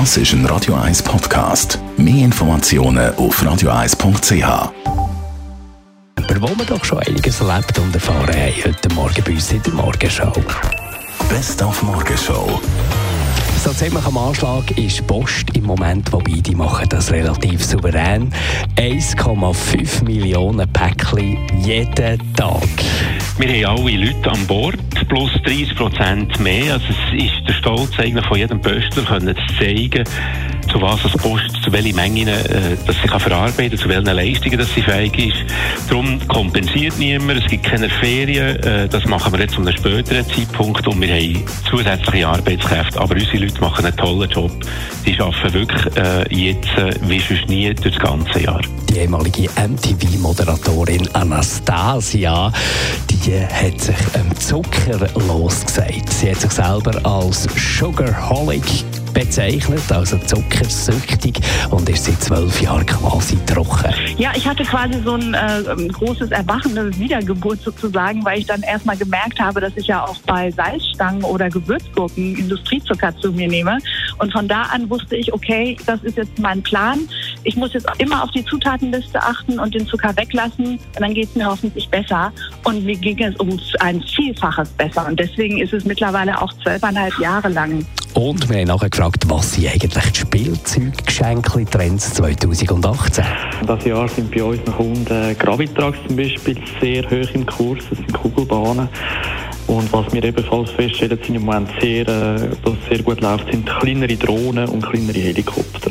Das ist ein Radio 1 Podcast. Mehr Informationen auf radio1.ch. Aber wo wir doch schon einiges erlebt und erfahren haben, heute Morgen bei uns in der Morgenschau. Best auf Morgenshow. So ziemlich am Anschlag ist Post im Moment, wobei die machen das relativ souverän. 1,5 Millionen Päckchen jeden Tag. Wir haben alle Leute an Bord, plus 30 Prozent mehr. Also es ist der Stolz eigentlich von jedem Pöstler, können zu zeigen, zu was es Post, zu welchen Mengen äh, dass sie kann verarbeiten zu welchen Leistungen dass sie fähig ist. Darum kompensiert niemand, es gibt keine Ferien, äh, das machen wir jetzt zu einem späteren Zeitpunkt und wir haben zusätzliche Arbeitskräfte. Aber unsere Leute machen einen tollen Job. Die arbeiten wirklich äh, jetzt äh, wie sonst nie durch das ganze Jahr. Die ehemalige MTV-Moderatorin Anastasia, die hat sich am Zucker losgesagt. Sie hat sich selber als Sugarholic bezeichnet, also zuckersüchtig und ist seit zwölf Jahren quasi trocken. Ja, ich hatte quasi so ein äh, großes Erwachen, eine Wiedergeburt sozusagen, weil ich dann erstmal gemerkt habe, dass ich ja auch bei Salzstangen oder Gewürzgurken Industriezucker zu mir nehme. Und von da an wusste ich, okay, das ist jetzt mein Plan. Ich muss jetzt immer auf die Zutatenliste achten und den Zucker weglassen. Und dann geht es mir hoffentlich besser. Und mir ging es um ein Vielfaches besser. Und deswegen ist es mittlerweile auch zwölfeinhalb Jahre lang. Und wir haben nachher gefragt, was sind eigentlich die Spielzeuggeschenke-Trends 2018? Das Jahr sind bei unseren Kunden Gravitrax zum Beispiel sehr hoch im Kurs, das sind Kugelbahnen. Und was wir ebenfalls feststellen, sind im Moment sehr, äh, was sehr gut läuft, sind kleinere Drohnen und kleinere Helikopter.